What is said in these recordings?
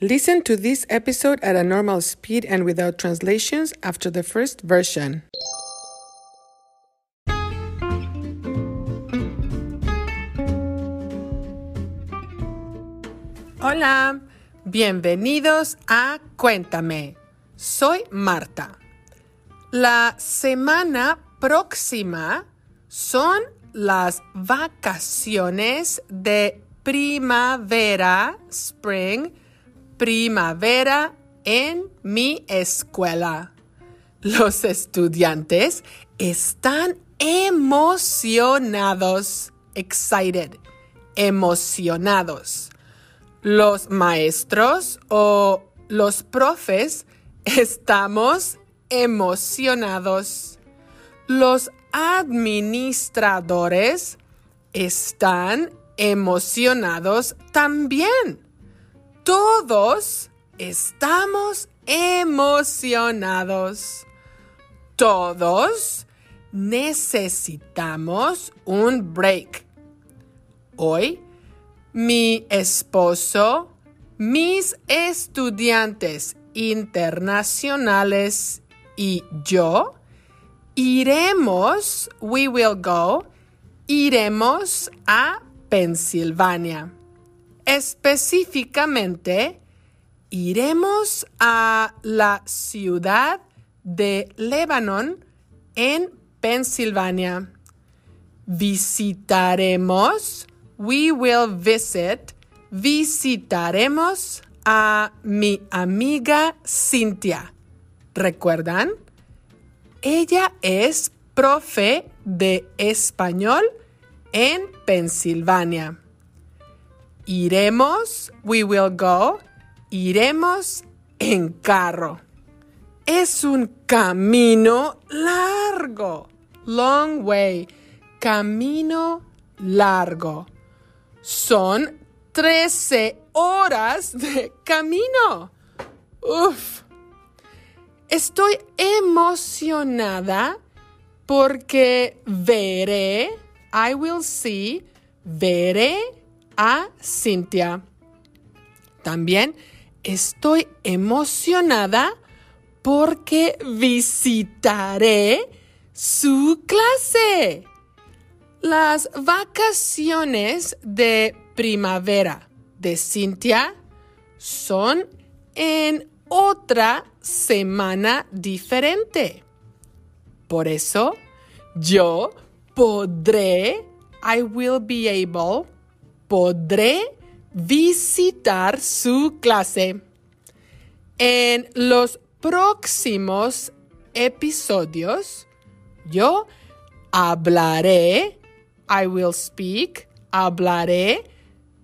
Listen to this episode at a normal speed and without translations after the first version. Hola, bienvenidos a Cuéntame. Soy Marta. La semana próxima son las vacaciones de primavera, spring, primavera en mi escuela. Los estudiantes están emocionados, excited, emocionados. Los maestros o los profes estamos emocionados. Los administradores están emocionados también. Todos estamos emocionados. Todos necesitamos un break. Hoy, mi esposo, mis estudiantes internacionales y yo iremos, we will go, iremos a Pensilvania. Específicamente, iremos a la ciudad de Lebanon en Pensilvania. Visitaremos, we will visit, visitaremos a mi amiga Cintia. ¿Recuerdan? Ella es profe de español en Pensilvania. Iremos, we will go, iremos en carro. Es un camino largo, long way, camino largo. Son 13 horas de camino. Uf. Estoy emocionada porque veré, I will see, veré a Cintia. También estoy emocionada porque visitaré su clase. Las vacaciones de primavera de Cintia son en otra semana diferente. Por eso, yo podré, I will be able, podré visitar su clase. En los próximos episodios, yo hablaré, I will speak, hablaré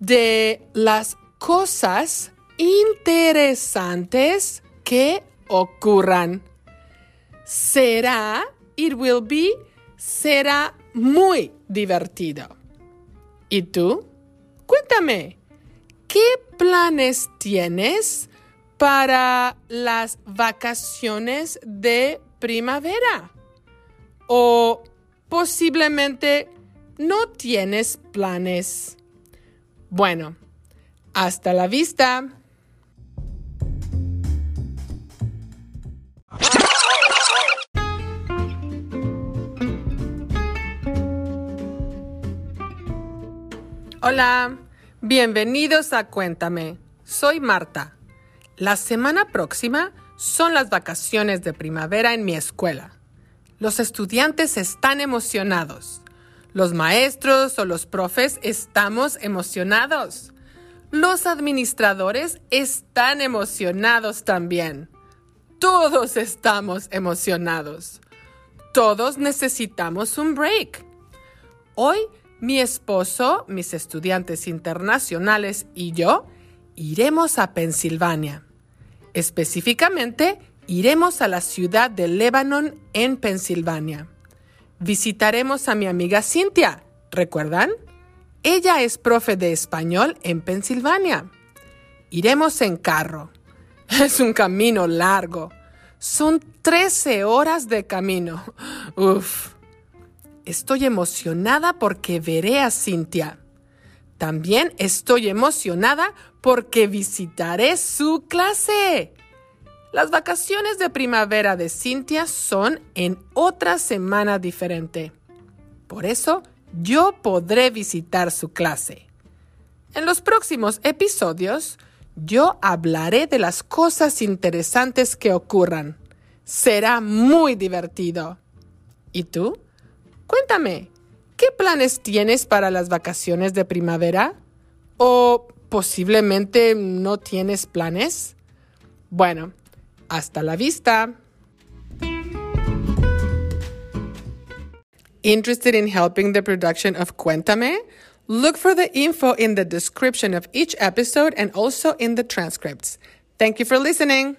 de las cosas interesantes que ocurran. Será, it will be, será muy divertido. ¿Y tú? Cuéntame, ¿qué planes tienes para las vacaciones de primavera? ¿O posiblemente no tienes planes? Bueno, hasta la vista. Hola, bienvenidos a Cuéntame. Soy Marta. La semana próxima son las vacaciones de primavera en mi escuela. Los estudiantes están emocionados. Los maestros o los profes estamos emocionados. Los administradores están emocionados también. Todos estamos emocionados. Todos necesitamos un break. Hoy mi esposo, mis estudiantes internacionales y yo iremos a Pensilvania. Específicamente, iremos a la ciudad de Lebanon en Pensilvania. Visitaremos a mi amiga Cintia, ¿recuerdan? Ella es profe de español en Pensilvania. Iremos en carro. Es un camino largo. Son 13 horas de camino. Uf. Estoy emocionada porque veré a Cintia. También estoy emocionada porque visitaré su clase. Las vacaciones de primavera de Cintia son en otra semana diferente. Por eso yo podré visitar su clase. En los próximos episodios, yo hablaré de las cosas interesantes que ocurran. Será muy divertido. ¿Y tú? Cuéntame, ¿qué planes tienes para las vacaciones de primavera? ¿O posiblemente no tienes planes? Bueno, hasta la vista. Interested in helping the production of Cuéntame? Look for the info in the description of each episode and also in the transcripts. Thank you for listening.